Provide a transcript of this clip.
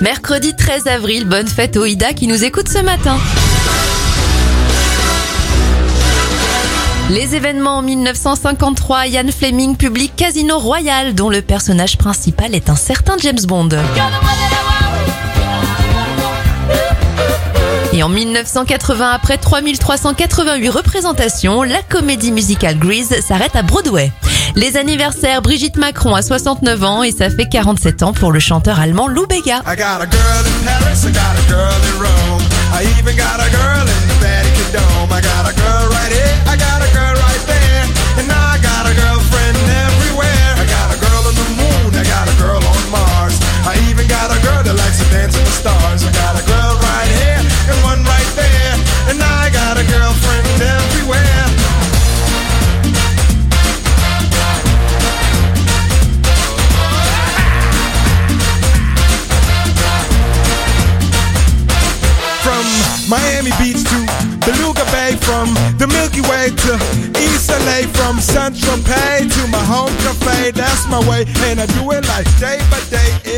Mercredi 13 avril, bonne fête au Ida qui nous écoute ce matin. Les événements en 1953, Ian Fleming publie Casino Royale dont le personnage principal est un certain James Bond. Et en 1980, après 3388 représentations, la comédie musicale Grease s'arrête à Broadway. Les anniversaires, Brigitte Macron a 69 ans et ça fait 47 ans pour le chanteur allemand Lou Bega. Miami Beach to Beluga Bay, from the Milky Way to East LA, from Central Pay to my home cafe. That's my way, and I do it like day by day.